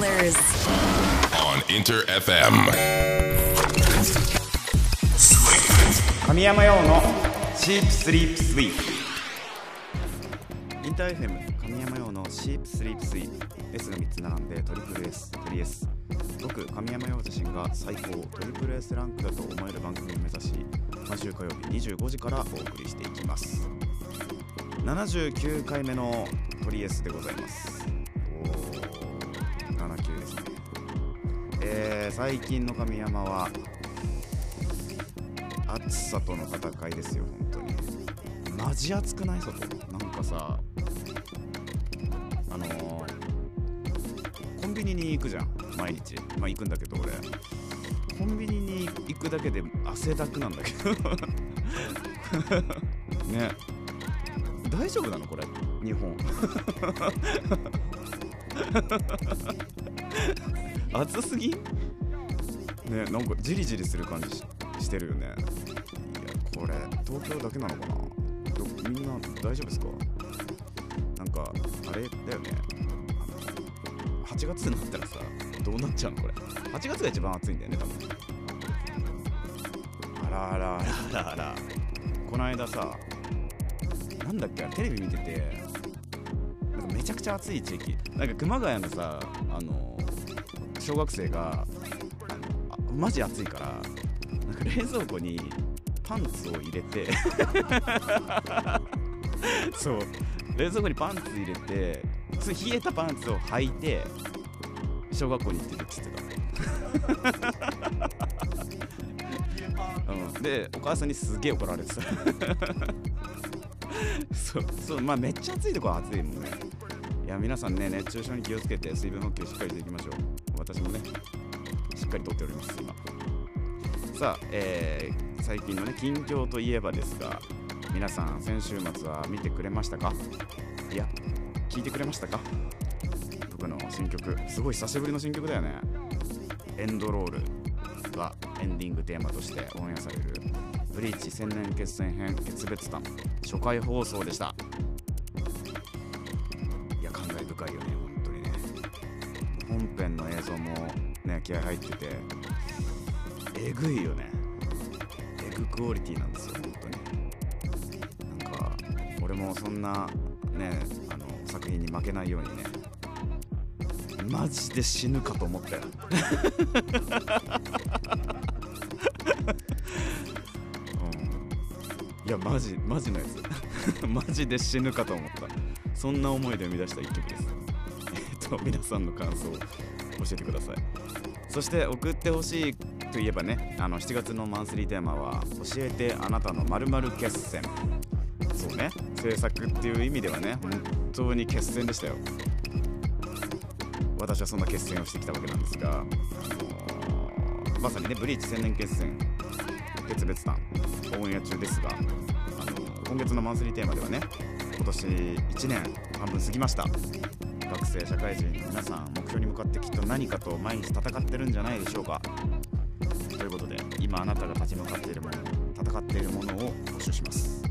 Killers. on Inter FM. 神山用のシープスリープスイープインター FM 神山用のシープスリープスイープ S が3つ並んでトリプル S トリ S 僕神山用自身が最高トリプル S ランクだと思える番組を目指し毎週火曜日25時からお送りしていきます。79回目のトリ S でございます最近の神山は暑さとの戦いですよ本当に。マジ暑くない？外。なんかさあのー、コンビニに行くじゃん毎日。まあ行くんだけど俺。コンビニに行くだけで汗だくなんだけど。ね。大丈夫なの？これ。日本。暑すぎ？ねなんかジリジリする感じしてるよね。いやこれ東京だけなのかな？みんな大丈夫ですか？なんかあれだよね。8月になったらさどうなっちゃうのこれ？8月が一番暑いんだよね多分。あらあらあらあらあら。この間さなんだっけテレビ見ててなんかめちゃくちゃ暑い地域。なんか熊谷のさあの小学生がマジ暑いからなんか冷蔵庫にパンツを入れて そう冷蔵庫にパンツ入れてつ冷えたパンツを履いて小学校に行ってるっつってた、うん、でお母さんにすげえ怒られてた。そうそうまあめっちゃ暑いとこは暑いもんね。いや皆さんね熱中症に気をつけて水分補給しっかりしていきましょう。私もねしっかりとっております今。さあ、えー、最近のね近況といえばですが皆さん先週末は見てくれましたか？いや聞いてくれましたか？僕の新曲。すごい久しぶりの新曲だよね。エンドロールがエンディングテーマとしてオンエアされるブリーチ千年決戦編決別譚初回放送でした。いや感慨深いよね本当にね。本編の映像もね気合入ってて。えぐいよね。えぐクオリティなんですよ本当に。なんか俺もそんなねあの作品に負けないようにね。マジで死ぬかと思ったよ。うん。いやマジマジのやつ。マジで死ぬかと思った。そんな思いで生み出した一曲です。えっと皆さんの感想を教えてください。そして送ってほしいといえばねあの7月のマンスリーテーマは「教えてあなたの〇〇決戦」そうね制作っていう意味ではね本当に決戦でしたよ。私はそんな決戦をしてきたわけなんですが、まさにねブリーチ千年決戦決別譚オンエア中ですが、今月のマンスリーテーマではね今年1年半分過ぎました。学生社会人の皆さん目標に向かってきっと何かと毎日戦ってるんじゃないでしょうか。ということで今あなたが立ち向かっているもの戦っているものを募集します。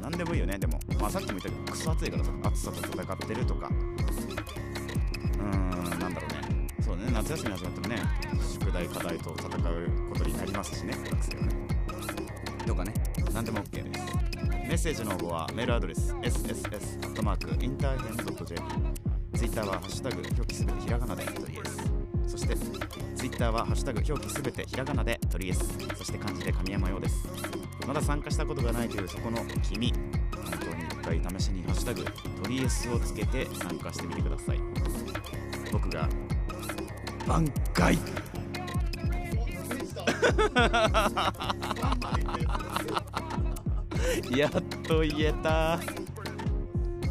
何でもいいよね。でも、まあ、さっきも言ったけどクソ暑いからさ暑さと戦ってるとか。うーんなんだろうね。そうね夏休み始まってもね宿題課題と戦うことになりますしね学生はね。とかね。何でも OK です。メッセージの応募はメールアドレス sss.interfm.jp ツイッターはハッシュタグ表記すべてひらがなでトリエスそしてツイッターはハッシュタグ表記すべてひらがなでトリエスそして漢字で神山用です。まだ参加したことがないというそこの君本当に一回試しにハッシュタグトリエスをつけて参加してみてください。僕が挽回。やっと言えた。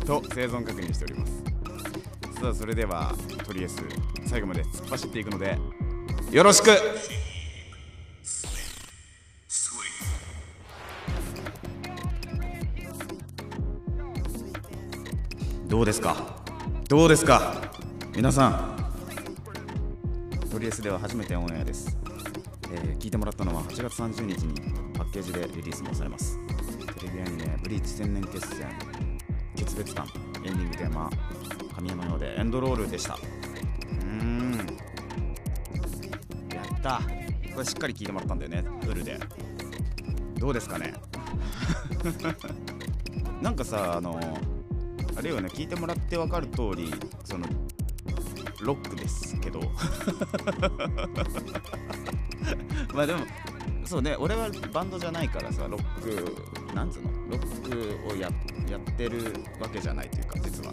と生存確認しております。さあそれではとりあえず最後まで突っ走っていくのでよろしく。どうですか？どうですか？皆さん。とりあえずでは初めてオンエアです、えー聞いてもらったのは8月30日にパッケージでリリースもされます。テレビアニメ「ブリーチ千年決戦決別譚」エンディングテーマ神山用でエンドロールでした。うーん。った。これしっかり聞いてもらったんだよね。フルで。どうですかね。なんかさあのあれよね。聞いてもらって分かる通りそのロックですけど。まあでもそうね。俺はバンドじゃないからさロックなんつうの？ロックをややってるわけじゃないというか実は。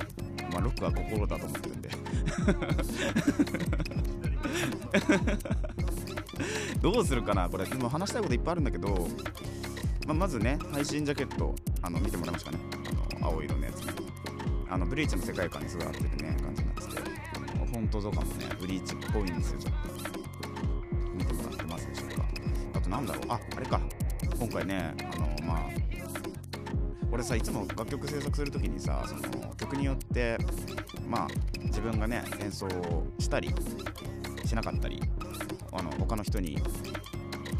まあロックは心だと思ってるんで。どうするかなこれ。今話したいこといっぱいあるんだけど、まあ、まずね配信ジャケットあの見てもらいましたかね。あの青色のやつ。ねあのブリーチの世界観にすごい合ってるね感じになっててフォントとかもねブリーチっぽいんですよちょっと。見てもらってますでしょうか。あとなんだろう。ああれか。今回ねあのまあ俺さいつも楽曲制作するときにさその曲によってまあ自分がね演奏したりしなかったりあの他の人に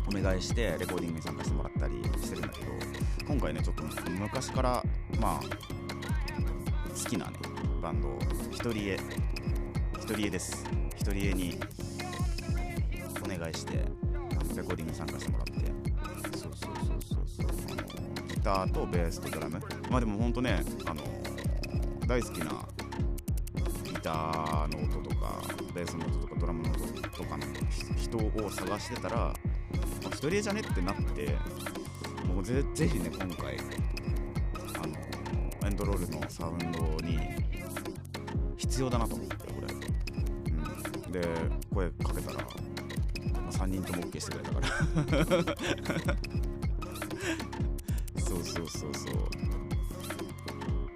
お願いしてレコーディングに参加してもらったりしてるんだけど今回ねちょっと昔からまあ好きなねバンドを一人絵一人絵です。一人絵にお願いしてレコーディングに参加してもらって。そうそうそうそうそう。ターとベースとドラム。まあでもほんとねあの大好きなギターの音とかベースの音とかドラムの音とかの人を探してたら、一人じゃねってなってもうぜぜひね今回あのエンドロールのサウンドに必要だなと思ってこれ、うん、で声かけたら、まあ、3人とも OK してくれたから。そうそうそう。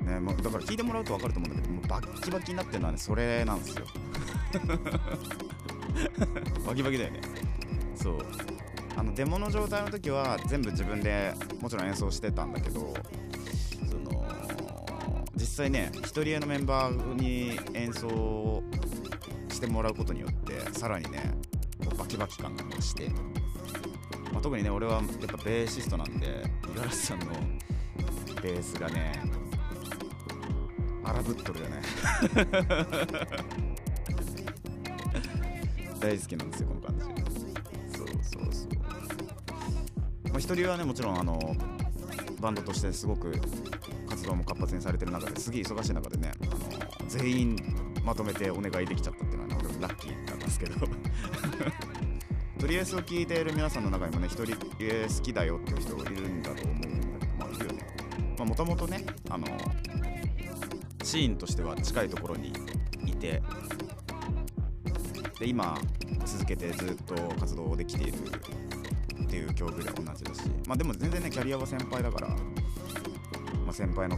ねもうだから聞いてもらうと分かると思うんだけどもうバッキバキになってるのはねそれなんですよ。バキバキだよね。そう。あのデモの状態の時は全部自分でもちろん演奏してたんだけどその実際ね一人絵のメンバーに演奏してもらうことによってさらにねバキバキ感が増して、まあ、特にね俺はやっぱベーシストなんで五十嵐さんのベースがね荒ぶっとるよね。大好きなんですよこの感じ。そうそうそう。まあ一人はねもちろんあのバンドとしてすごく活動も活発にされてる中ですげえ忙しい中でねあの全員まとめてお願いできちゃったっていうのはね俺もラッキーなんですけど。とりあえずを聞いている皆さんの中にもね一人え好きだよっていう人がいるんだと思うんだけどまあいるよね。まあもともとねあのシーンとしては近いところにいてで今続けてずっと活動できているっていう境遇では同じだしまあでも全然ねキャリアは先輩だから、まあ、先輩の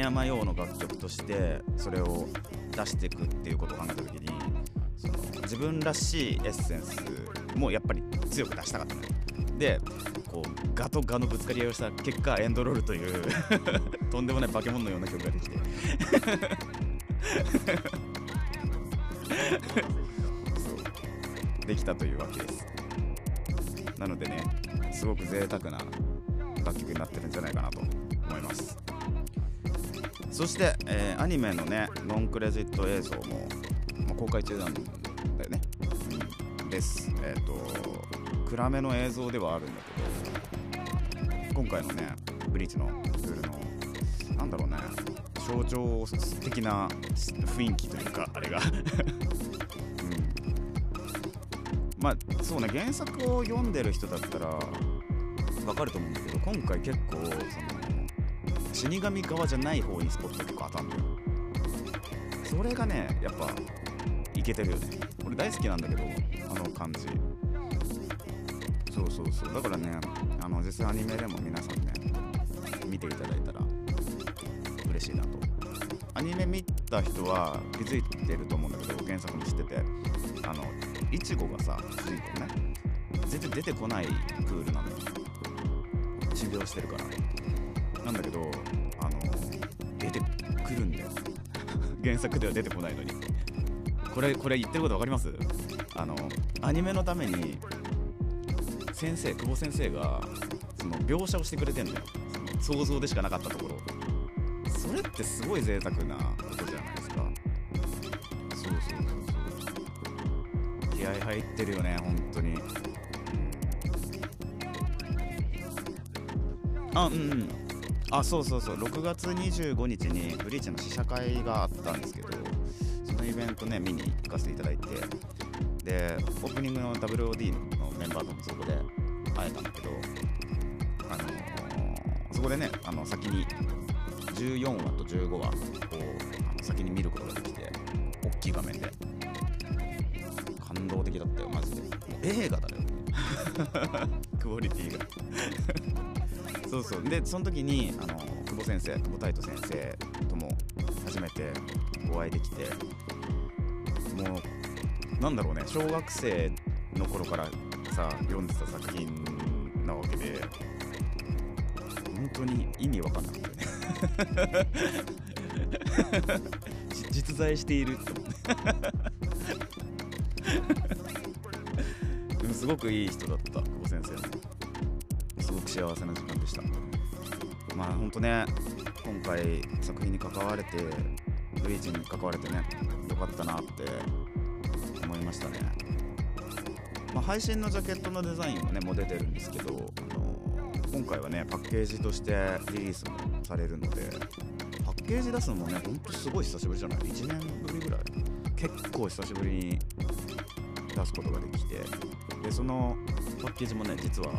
山用の楽曲としてそれを出していくっていうことを考えた時にその自分らしいエッセンスもやっぱり強く出したかったのよ。でこうガとガのぶつかり合いをした結果エンドロールという とんでもない化け物のような曲ができて。そう。できたというわけです。なのでねすごく贅沢な楽曲になってるんじゃないかなと。そして、えーアニメのねノンクレジット映像も、まあ公開中なんだよね、うん、です。えっ、と暗めの映像ではあるんだけど今回のねブリーチのルールのなんだろうね象徴的な雰囲気というかあれが。うん。まあそうね原作を読んでる人だったらわかると思うんだけど今回結構その死神側じゃない方にスポット結構当たんのそれがねやっぱいけてるよね。俺大好きなんだけどあの感じ。そうそうそう。だからねあの実際アニメでも皆さんね見ていただいたら嬉しいなと。アニメ見た人は気づいてると思うんだけど原作も知っててあのイチゴがさ主人公ね全然出てこないクールなのよ。修行してるから。ねなんだけどあの出てくるんだよ。原作では出てこないのに。これこれ言ってること分かります？あのアニメのために先生久保先生がその描写をしてくれてんのよ。その想像でしかなかったところ。それってすごい贅沢なことじゃないですか。そうそうそうそう。気合入ってるよね本当に。あうんうん。あそうそうそう。6月25日にブリーチの試写会があったんですけどそのイベントね見に行かせていただいてでオープニングの WOD のメンバーともそこで会えたんだけどあのーそこでねあの先に14話と15話を先に見ることができて大きい画面で感動的だったよマジで。映画だよ クオリティが。そうそう。でその時にあの久保先生久保太斗先生とも初めてお会いできてもうなんだろうね小学生の頃からさ読んでた作品なわけで本当に意味わかんなかったよね。じ実在している。って思ってでもすごくいい人だった久保先生も。すごく幸せな時間でした。まあ本当ね今回作品に関われてブリーチに関われてねよかったなって思いましたね、まあ、配信のジャケットのデザインはねもう出てるんですけど、あの今回はねパッケージとしてリリースもされるのでパッケージ出すのもねほんとすごい久しぶりじゃない？1年ぶりぐらい。結構久しぶりに出すことができてでそのパッケージもね実は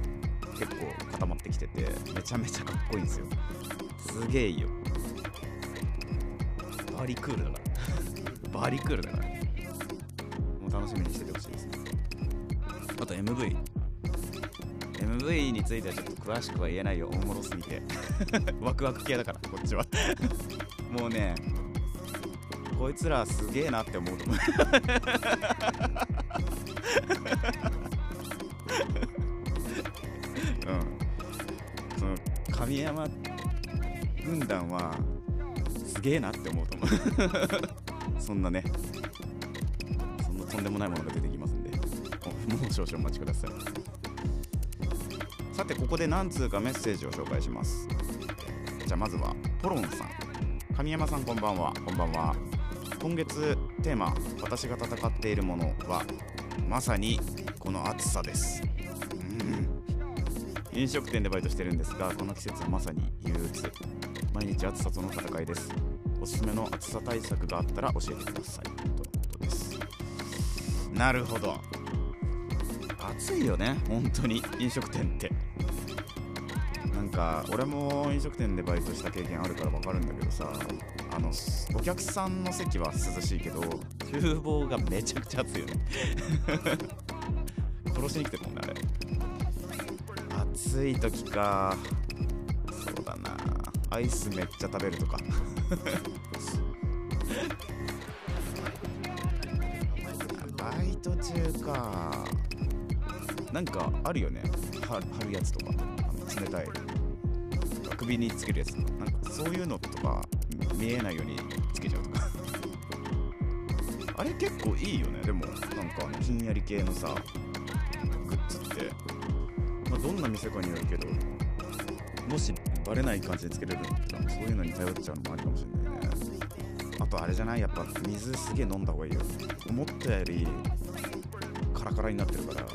結構固まってきててめちゃめちゃかっこいいんですよ。すげえいいよ。バーリクールだからバーリクールだからもう楽しみにしててほしいですね。あと MV MV についてはちょっと詳しくは言えないよ。おもろすぎて。ワクワク系だからこっちは。もうねこいつらすげえなって思うと思う。げえなって思うと思う。そんなね。そんなとんでもないものが出てきますんで。もう少々お待ちください。さてここで何通かメッセージを紹介します。じゃあまずはポロンさん。神山さんこんばんは。こんばんは。今月テーマ「私が戦っているもの」はまさにこの暑さです。うん。飲食店でバイトしてるんですがこの季節はまさに憂鬱。毎日暑さとの戦いです。おすすめの暑さ対策があったら教えてください。とのことです。なるほど。暑いよね本当に。飲食店って。なんか俺も飲食店でバイトした経験あるから分かるんだけどさ。あのお客さんの席は涼しいけど厨房がめちゃくちゃ暑いよね。殺しに来てるもんねあれ。暑い時か。そうだな。アイスめっちゃ食べるとか。バイト中か。なんかあるよね。貼るやつとか。あの冷たい。首につけるやつなんかそういうのとか見えないようにつけちゃうとか。あれ結構いいよね。でもなんかひんやり系のさグッズって、まあ、どんな店かによるけどもしバレない感じでつけれるんだったらそういうのに頼っちゃうのもありかもしれないね。あとあれじゃないやっぱ水すげえ飲んだ方がいいよ思ったよりカラカラになってるから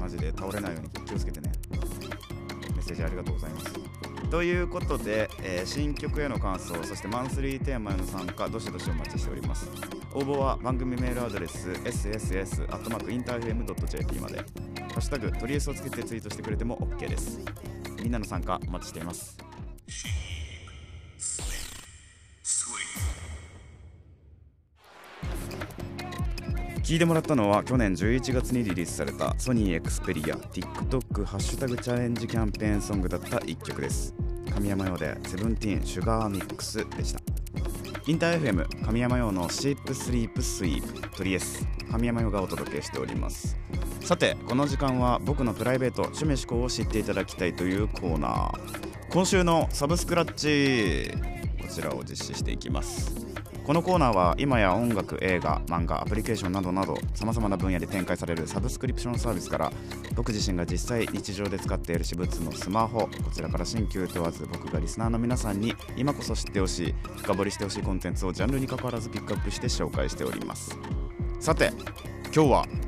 マジで倒れないように気をつけてね。メッセージありがとうございます。ということで、えー新曲への感想そしてマンスリーテーマへの参加どしどしお待ちしております。応募は番組メールアドレス sss.interfm.jp まで。ハッシュタグトリエスをつけてツイートしてくれても OK です。みんなの参加お待ちしています。聞いてもらったのは去年11月にリリースされたソニーエクスペリア TikTok ハッシュタグチャレンジキャンペーンソングだった1曲です。神山用でセブンティーンシュガーミックスでした。インター FM 神山用のシープスリープスイープトリエス神山用がお届けしております。さてこの時間は僕のプライベート趣味思考を知っていただきたいというコーナー今週のサブスクラッチこちらを実施していきますこのコーナーは今や音楽映画漫画アプリケーションなどなどさまざまな分野で展開されるサブスクリプションサービスから僕自身が実際日常で使っている私物のスマホこちらから新旧問わず僕がリスナーの皆さんに今こそ知ってほしい深掘りしてほしいコンテンツをジャンルに関わらずピックアップして紹介しておりますさて今日は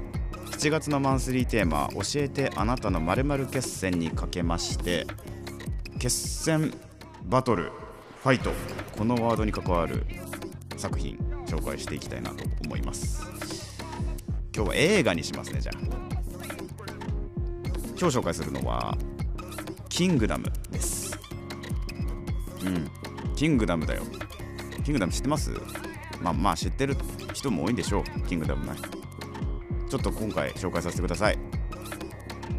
7月のマンスリーテーマ「教えてあなたの〇〇決戦」にかけまして決戦バトルファイトこのワードに関わる作品紹介していきたいなと思います。今日は映画にしますねじゃあ。今日紹介するのはキングダムです。うん。キングダムだよ。キングダム知ってます？まあまあ知ってる人も多いんでしょう。キングダムね。ちょっと今回紹介させてください。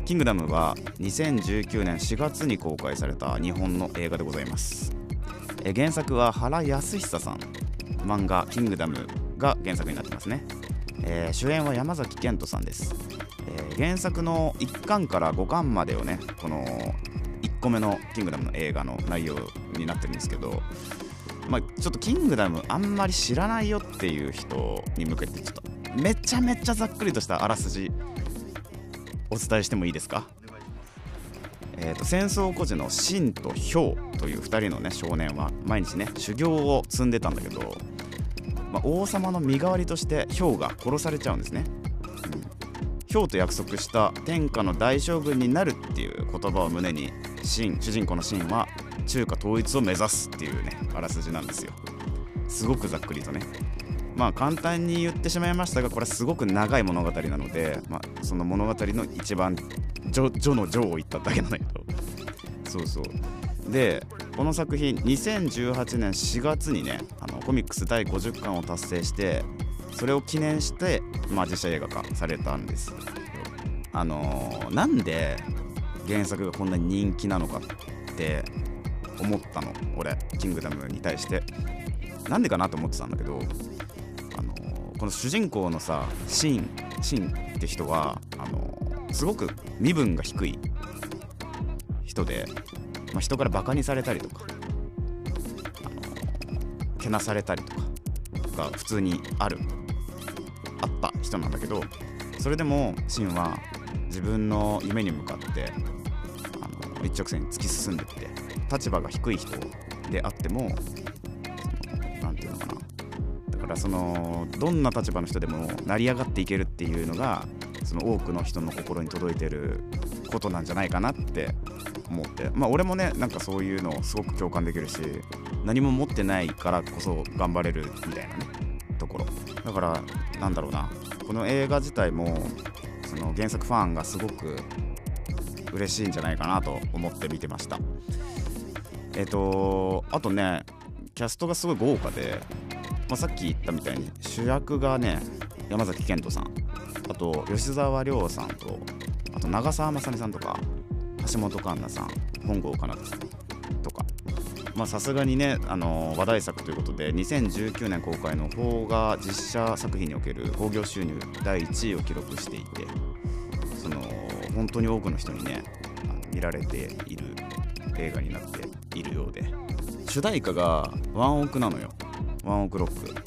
キングダムは2019年4月に公開された日本の映画でございます。原作は原康久さん。漫画「キングダム」が原作になってますね、えー、主演は山崎賢人さんです、えー、原作の1巻から5巻までをねこの1個目の「キングダム」の映画の内容になってるんですけどまあ、ちょっとキングダムあんまり知らないよっていう人に向けてちょっとめちゃめちゃざっくりとしたあらすじお伝えしてもいいですか？えーと、戦争孤児のシンとヒョウという2人の、ね、少年は毎日ね修行を積んでたんだけど、まあ、王様の身代わりとしてヒョウが殺されちゃうんですね、うん、ヒョウと約束した天下の大将軍になるっていう言葉を胸にシン主人公のシンは中華統一を目指すっていうねあらすじなんですよ。すごくざっくりとね。まあ簡単に言ってしまいましたがこれすごく長い物語なので、まあ、その物語の一番序序の序を言っただけなんだけど。そうそう。でこの作品2018年4月にねあのコミックス第50巻を達成してそれを記念して、まあ、実写映画化されたんですあのー、なんで原作がこんなに人気なのかって思ったの。俺キングダムに対して。なんでかなと思ってたんだけど、あの、この主人公のさシンシンって人はあの、すごく身分が低い人で、まあ、人からバカにされたりとか、けなされたりとかが普通にあるあった人なんだけどそれでもシンは自分の夢に向かってあの一直線に突き進んでって立場が低い人であっても何て言うのかなからそのどんな立場の人でも成り上がっていけるっていうのがその多くの人の心に届いてることなんじゃないかなって思って。まあ俺もねなんかそういうのすごく共感できるし何も持ってないからこそ頑張れるみたいなねところ。だからなんだろうな。この映画自体もその原作ファンがすごく嬉しいんじゃないかなと思って見てました。えっ、とあとねキャストがすごい豪華で、まあ、さっき言たみたいに。主役がね山崎賢人さん。あと吉沢亮さんとあと長澤まさみさんとか橋本環奈さん本郷奏多さんとか。まあさすがにね、あの、話題作ということで2019年公開の邦画実写作品における興行収入第1位を記録していてその本当に多くの人にね見られている映画になっているようで。主題歌がワンオクなのよ。ワンオクロック。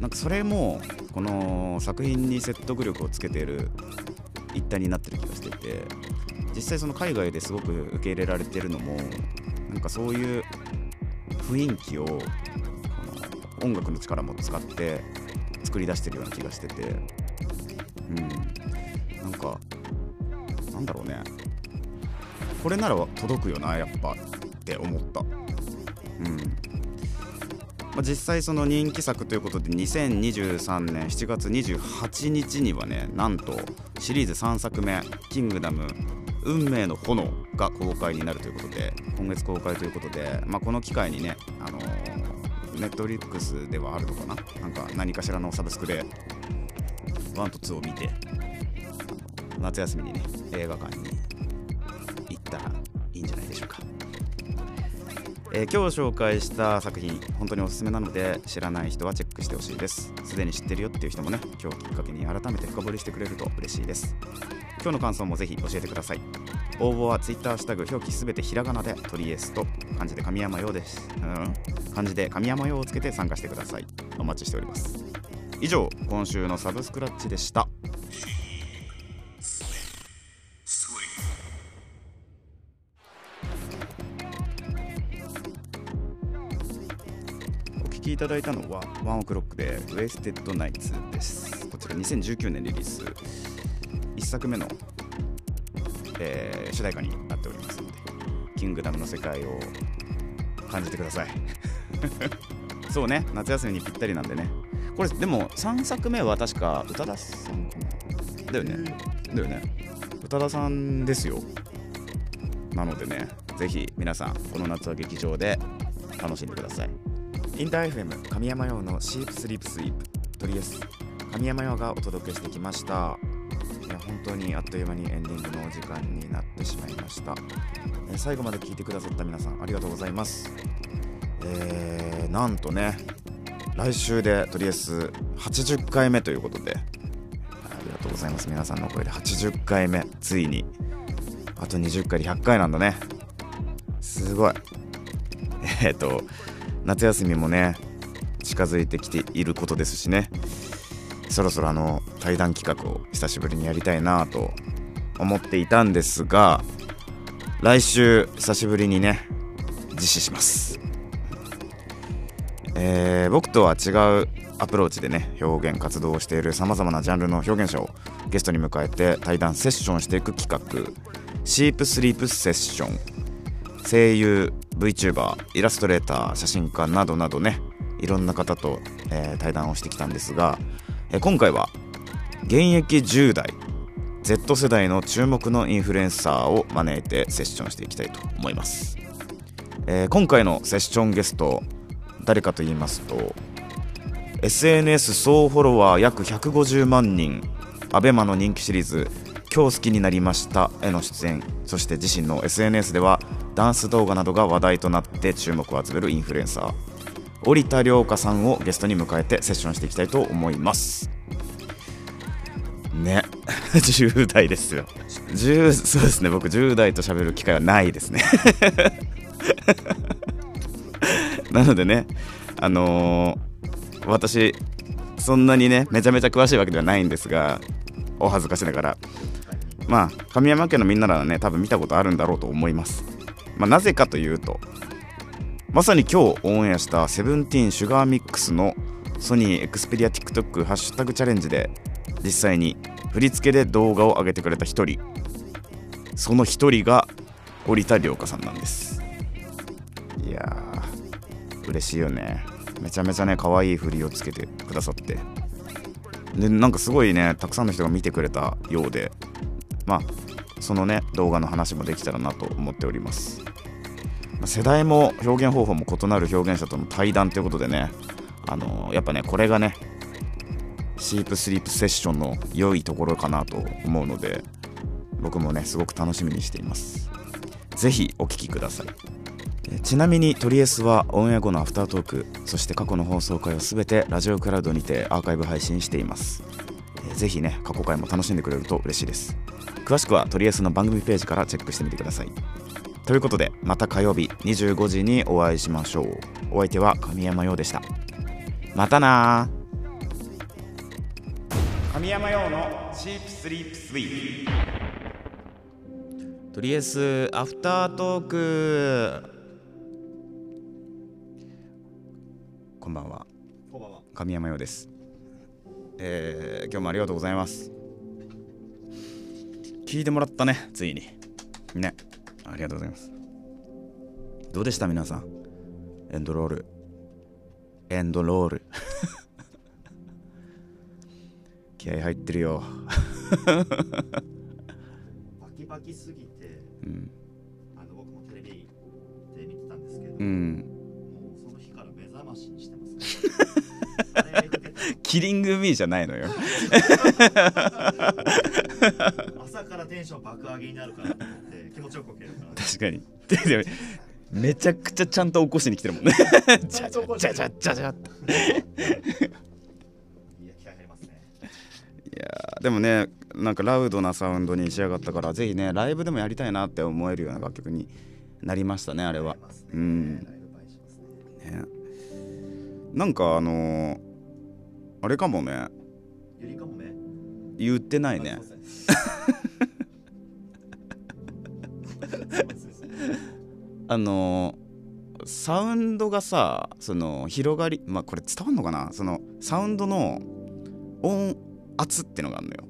なんかそれもこの作品に説得力をつけている一体になってる気がしてて実際その海外ですごく受け入れられてるのもなんかそういう雰囲気をこの音楽の力も使って作り出してるような気がしててうん。なんかなんだろうね。これなら届くよなやっぱって思った。うん。まあ、実際その人気作ということで2023年7月28日にはねなんとシリーズ3作目「キングダム運命の炎」が公開になるということで今月公開ということで、まあ、この機会にねあのネットリックスではあるのかな？なんか何かしらのサブスクで1と2を見て夏休みにね映画館にえー、今日紹介した作品本当におすすめなので知らない人はチェックしてほしいです。すでに知ってるよっていう人もね今日きっかけに改めて深掘りしてくれると嬉しいです。今日の感想もぜひ教えてください。応募は Twitter ハッシュタグ表記すべてひらがなでトリエスと漢字で神山用です、うん、漢字で神山用をつけて参加してください。お待ちしております。以上今週のサブスクラッチでした。いただいたのはワンオクロックでウェステッドナイツです。こちら2019年リリース。1作目の、えー主題歌になっておりますのでキングダムの世界を感じてください。そうね夏休みにぴったりなんでね。これでも3作目は確か宇多田さんかな？だよね。だよね。宇多田さんですよ。なのでねぜひ皆さんこの夏は劇場で楽しんでください。インター FM 神山用のシープスリープスイープ。トリエス神山用がお届けしてきました。いや本当にあっという間にエンディングのお時間になってしまいました、え最後まで聞いてくださった皆さんありがとうございます。えー、なんとね来週でとりあえず80回目ということでありがとうございます。皆さんの声で80回目ついに。あと20回で100回なんだね。すごい。えっ、と夏休みもね近づいてきていることですしね。そろそろあの対談企画を久しぶりにやりたいなと思っていたんですが来週久しぶりにね実施します。えー僕とは違うアプローチでね表現活動をしているさまざまなジャンルの表現者をゲストに迎えて対談セッションしていく企画。シープスリープセッション。声優 VTuber イラストレーター写真家などなどねいろんな方と、えー対談をしてきたんですが、えー今回は現役10代 Z 世代の注目のインフルエンサーを招いてセッションしていきたいと思います、えー今回のセッションゲスト誰かと言いますと SNS 総フォロワー約150万人 ABEMA の人気シリーズ「今日好きになりました」への出演そして自身の SNS ではダンス動画などが話題となって注目を集めるインフルエンサー織田涼香さんをゲストに迎えてセッションしていきたいと思います。ね。10代ですよ。10そうですね。僕10代と喋る機会はないですね。なのでねあのー私そんなにねめちゃめちゃ詳しいわけではないんですがお恥ずかしながら。まあ神山家のみんなならね多分見たことあるんだろうと思います、まあ、なぜかというとまさに今日オンエアしたセブンティーンシュガーミックスのソニーエクスペリア TikTok ハッシュタグチャレンジで実際に振り付けで動画を上げてくれた一人。その一人が織田涼香さんなんです。いやー嬉しいよね。めちゃめちゃね可愛い振りをつけてくださって。でなんかすごいねたくさんの人が見てくれたようで。まあそのね動画の話もできたらなと思っております。世代も表現方法も異なる表現者との対談ということでねあのやっぱねこれがねシープスリープセッションの良いところかなと思うので僕もねすごく楽しみにしています。ぜひお聴きください。ちなみにトリエスはオンエア後のアフタートークそして過去の放送回を全てラジオクラウドにてアーカイブ配信しています、えーぜひね過去回も楽しんでくれると嬉しいです。詳しくはトリエスの番組ページからチェックしてみてください。ということでまた火曜日25時にお会いしましょう。お相手は神山陽でした。またな神山陽のチープスリープスイープとりあえずアフタートーク。こんばんは。こんばんは。神山陽です。えー今日もありがとうございます聞いてもらったねついに。ね。ありがとうございます。どうでした皆さん？エンドロール。エンドロール。気合入ってるよ。バキバキすぎて、うん。あの僕もテレビで見てたんですけど、うん。もうその日から目覚ましにしてます、ね。キリングミーじゃないのよ テンション爆上げになるからと思って気持ちよく起きるから。確かに。めちゃくちゃちゃんと起こしに来てるもんね。じゃじゃじゃじゃじゃじゃっていやでもねなんかラウドなサウンドに仕上がったからぜひねライブでもやりたいなって思えるような楽曲になりましたねあれは。うん。なんかあのーあれかもね。言ってないね あのサウンドがさその広がりまあこれ伝わんのかな？そのサウンドの音圧ってのがあるのよ。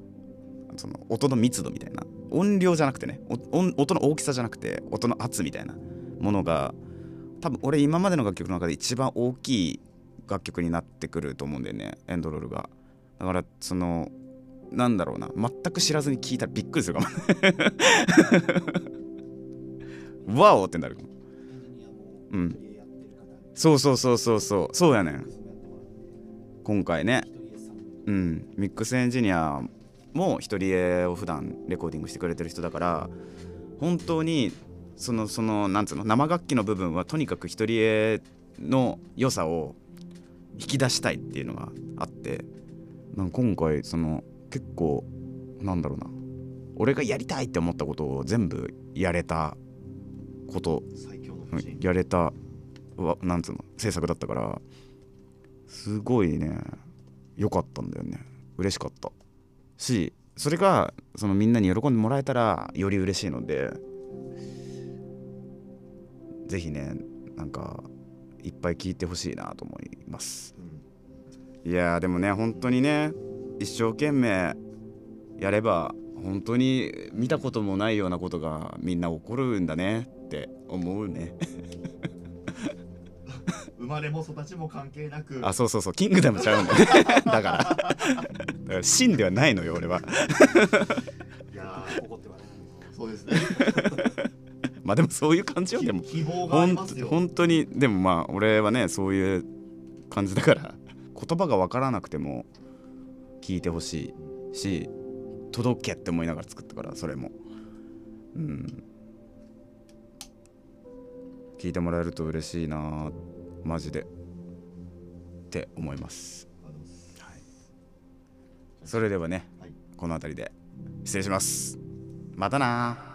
その音の密度みたいな。音量じゃなくてね。音音の大きさじゃなくて音の圧みたいなものが多分俺今までの楽曲の中で一番大きい楽曲になってくると思うんだよね。エンドロールが。だからそのなんだろうな。全く知らずに聞いたらびっくりするかも。ワオってなる。うん。そうそうそうそうそう。そうやねん。今回ね。うん。ミックスエンジニアも一人絵を普段レコーディングしてくれてる人だから本当にそのそのなんつうの生楽器の部分はとにかく一人絵の良さを引き出したいっていうのがあってなん今回その結構なんだろうな。俺がやりたいって思ったことを全部やれたことやれたわなんつうの制作だったからすごいね良かったんだよね。嬉しかった。しそれがそのみんなに喜んでもらえたらより嬉しいのでぜひねなんかいっぱい聞いてほしいなと思います。うん。いやーでもね本当にね一生懸命やれば本当に見たこともないようなことがみんな起こるんだねって思うね。生まれも育ちも関係なく。あそうそうそう。キングダムちゃうんだよね。だから。だから真ではないのよ俺は。いやー怒ってはねそうですね。まあでもそういう感じよでも。希望がありますよ。本当にでもまあ俺はねそういう感じだから言葉が分からなくても聞いてほしいし届けって思いながら作ったからそれも。うん聞いてもらえると嬉しいなマジで。って思います。あのそれではね、はい。この辺りで失礼します。またな